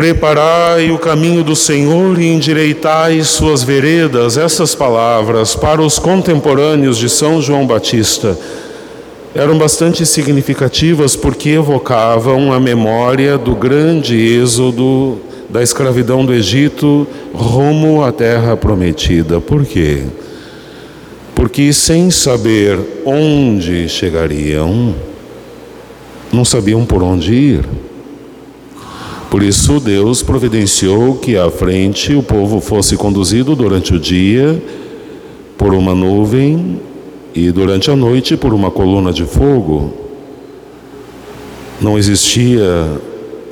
Preparai o caminho do Senhor e endireitai suas veredas. Essas palavras, para os contemporâneos de São João Batista, eram bastante significativas porque evocavam a memória do grande êxodo da escravidão do Egito rumo à terra prometida. Por quê? Porque sem saber onde chegariam, não sabiam por onde ir. Por isso Deus providenciou que à frente o povo fosse conduzido durante o dia por uma nuvem e durante a noite por uma coluna de fogo. Não existia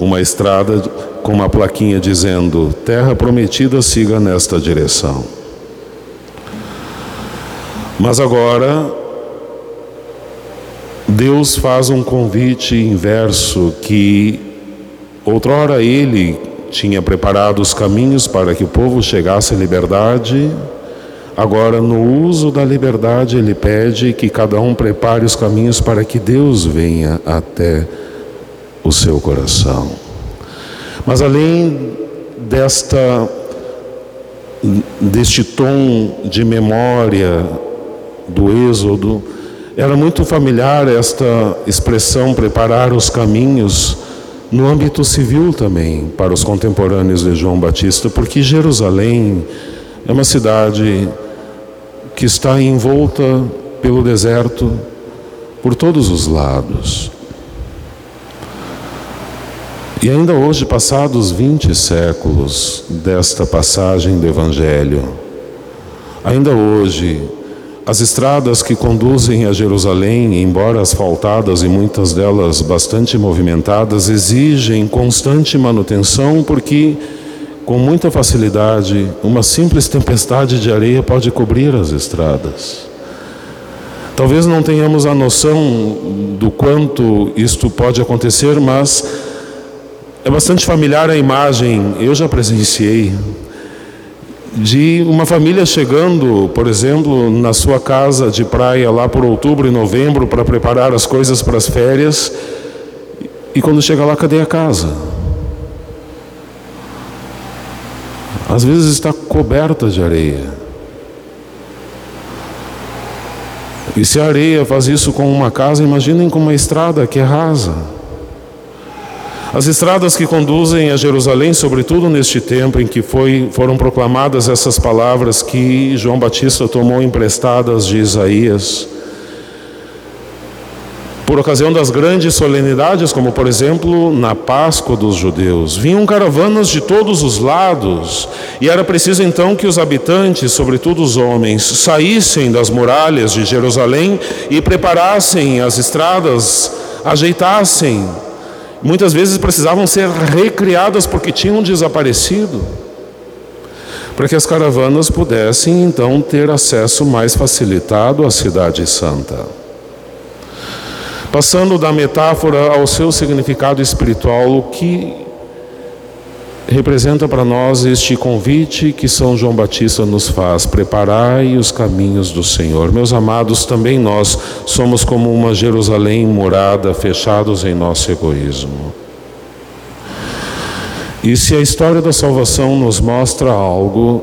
uma estrada com uma plaquinha dizendo: Terra prometida, siga nesta direção. Mas agora, Deus faz um convite inverso que outrora Ele tinha preparado os caminhos para que o povo chegasse à liberdade Agora, no uso da liberdade, ele pede que cada um prepare os caminhos para que Deus venha até o seu coração. Mas além desta deste tom de memória do Êxodo, era muito familiar esta expressão preparar os caminhos no âmbito civil também para os contemporâneos de João Batista, porque Jerusalém é uma cidade que está envolta pelo deserto por todos os lados. E ainda hoje, passados 20 séculos desta passagem do Evangelho, ainda hoje, as estradas que conduzem a Jerusalém, embora asfaltadas e muitas delas bastante movimentadas, exigem constante manutenção porque com muita facilidade, uma simples tempestade de areia pode cobrir as estradas. Talvez não tenhamos a noção do quanto isto pode acontecer, mas é bastante familiar a imagem, eu já presenciei, de uma família chegando, por exemplo, na sua casa de praia lá por outubro e novembro para preparar as coisas para as férias, e quando chega lá, cadê a casa? às vezes está coberta de areia. E se a areia faz isso com uma casa, imaginem com uma estrada que é rasa. As estradas que conduzem a Jerusalém, sobretudo neste tempo em que foi, foram proclamadas essas palavras que João Batista tomou emprestadas de Isaías, por ocasião das grandes solenidades, como por exemplo na Páscoa dos judeus. Vinham caravanas de todos os lados, e era preciso então que os habitantes, sobretudo os homens, saíssem das muralhas de Jerusalém e preparassem as estradas, ajeitassem. Muitas vezes precisavam ser recriadas porque tinham desaparecido, para que as caravanas pudessem então ter acesso mais facilitado à Cidade Santa. Passando da metáfora ao seu significado espiritual, o que representa para nós este convite que São João Batista nos faz: preparai os caminhos do Senhor. Meus amados, também nós somos como uma Jerusalém morada, fechados em nosso egoísmo. E se a história da salvação nos mostra algo,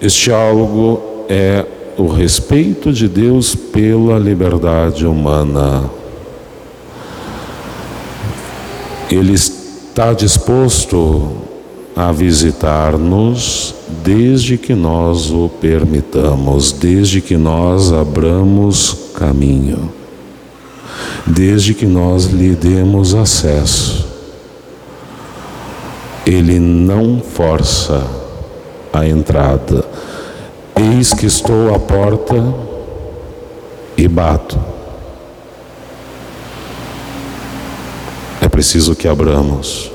este algo é o respeito de Deus pela liberdade humana. Ele está disposto a visitar-nos desde que nós o permitamos, desde que nós abramos caminho, desde que nós lhe demos acesso. Ele não força a entrada. Eis que estou à porta e bato. Preciso que abramos.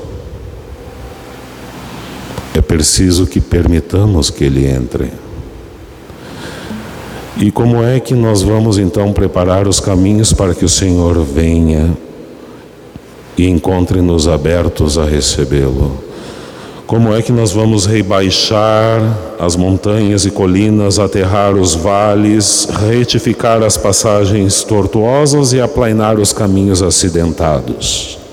É preciso que permitamos que Ele entre. E como é que nós vamos então preparar os caminhos para que o Senhor venha e encontre-nos abertos a recebê-lo? Como é que nós vamos rebaixar as montanhas e colinas, aterrar os vales, retificar as passagens tortuosas e aplainar os caminhos acidentados?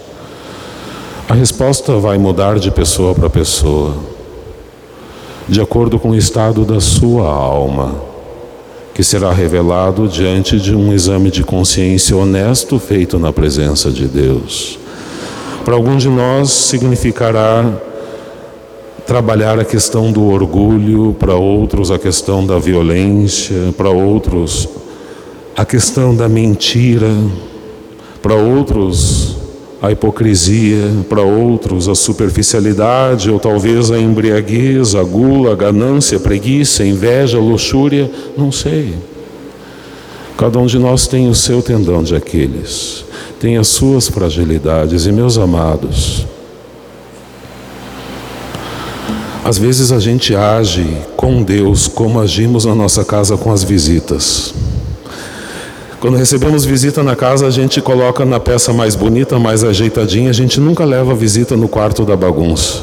A resposta vai mudar de pessoa para pessoa, de acordo com o estado da sua alma, que será revelado diante de um exame de consciência honesto feito na presença de Deus. Para alguns de nós significará trabalhar a questão do orgulho, para outros a questão da violência, para outros a questão da mentira, para outros a hipocrisia, para outros a superficialidade ou talvez a embriaguez, a gula, a ganância, a preguiça, a inveja, a luxúria, não sei. Cada um de nós tem o seu tendão de Aquiles, tem as suas fragilidades, e meus amados, às vezes a gente age com Deus como agimos na nossa casa com as visitas. Quando recebemos visita na casa, a gente coloca na peça mais bonita, mais ajeitadinha, a gente nunca leva visita no quarto da bagunça.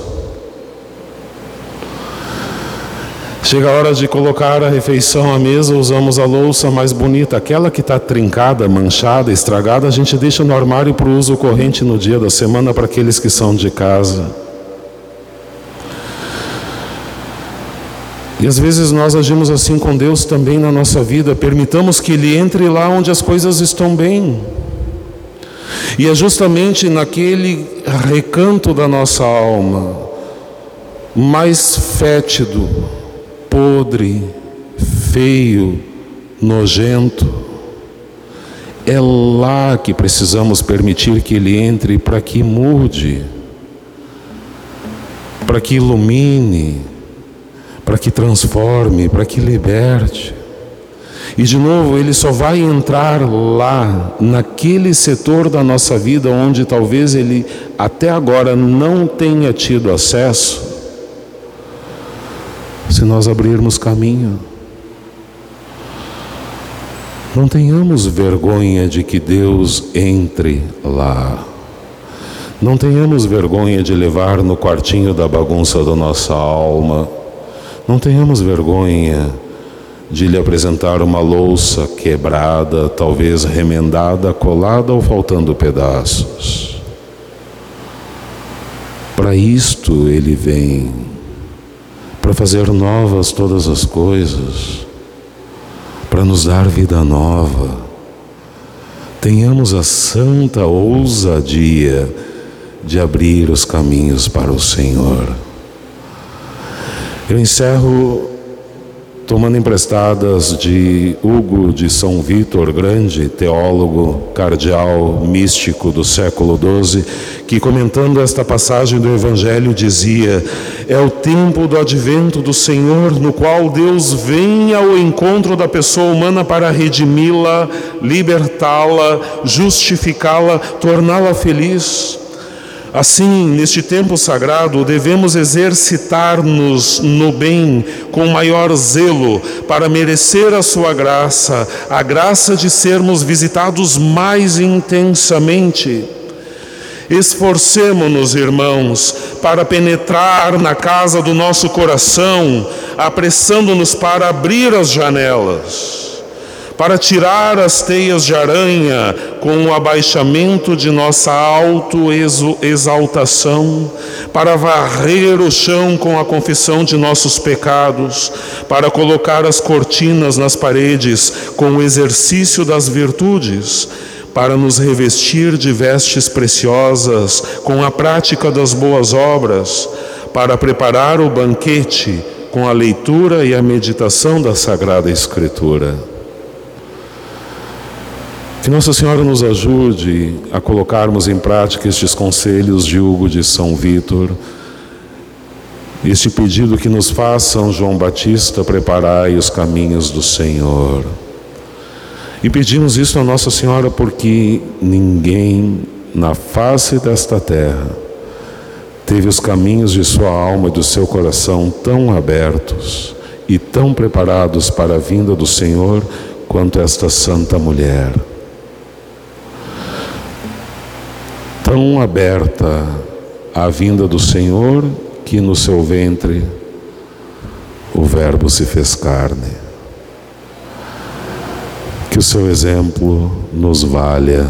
Chega a hora de colocar a refeição à mesa, usamos a louça mais bonita, aquela que está trincada, manchada, estragada, a gente deixa no armário para o uso corrente no dia da semana para aqueles que são de casa. E às vezes nós agimos assim com Deus também na nossa vida, permitamos que Ele entre lá onde as coisas estão bem. E é justamente naquele recanto da nossa alma, mais fétido, podre, feio, nojento, é lá que precisamos permitir que Ele entre para que mude, para que ilumine, para que transforme, para que liberte. E de novo, ele só vai entrar lá, naquele setor da nossa vida onde talvez ele até agora não tenha tido acesso, se nós abrirmos caminho. Não tenhamos vergonha de que Deus entre lá. Não tenhamos vergonha de levar no quartinho da bagunça da nossa alma não tenhamos vergonha de lhe apresentar uma louça quebrada, talvez remendada, colada ou faltando pedaços. Para isto ele vem, para fazer novas todas as coisas, para nos dar vida nova. Tenhamos a santa ousadia de abrir os caminhos para o Senhor. Eu encerro tomando emprestadas de Hugo de São Vítor, grande teólogo, cardeal, místico do século XII, que comentando esta passagem do Evangelho dizia: É o tempo do advento do Senhor, no qual Deus vem ao encontro da pessoa humana para redimi-la, libertá-la, justificá-la, torná-la feliz. Assim, neste tempo sagrado, devemos exercitar-nos no bem com maior zelo para merecer a sua graça, a graça de sermos visitados mais intensamente. Esforcemo-nos, irmãos, para penetrar na casa do nosso coração, apressando-nos para abrir as janelas para tirar as teias de aranha com o abaixamento de nossa auto-exaltação, para varrer o chão com a confissão de nossos pecados, para colocar as cortinas nas paredes com o exercício das virtudes, para nos revestir de vestes preciosas com a prática das boas obras, para preparar o banquete com a leitura e a meditação da Sagrada Escritura. Que Nossa Senhora nos ajude a colocarmos em prática estes conselhos de Hugo de São Vítor, este pedido que nos faz São João Batista, preparai os caminhos do Senhor. E pedimos isso a Nossa Senhora porque ninguém na face desta terra teve os caminhos de sua alma e do seu coração tão abertos e tão preparados para a vinda do Senhor quanto esta santa mulher. Tão aberta à vinda do Senhor que no seu ventre o Verbo se fez carne. Que o seu exemplo nos valha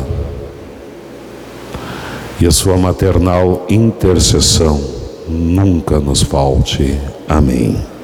e a sua maternal intercessão nunca nos falte. Amém.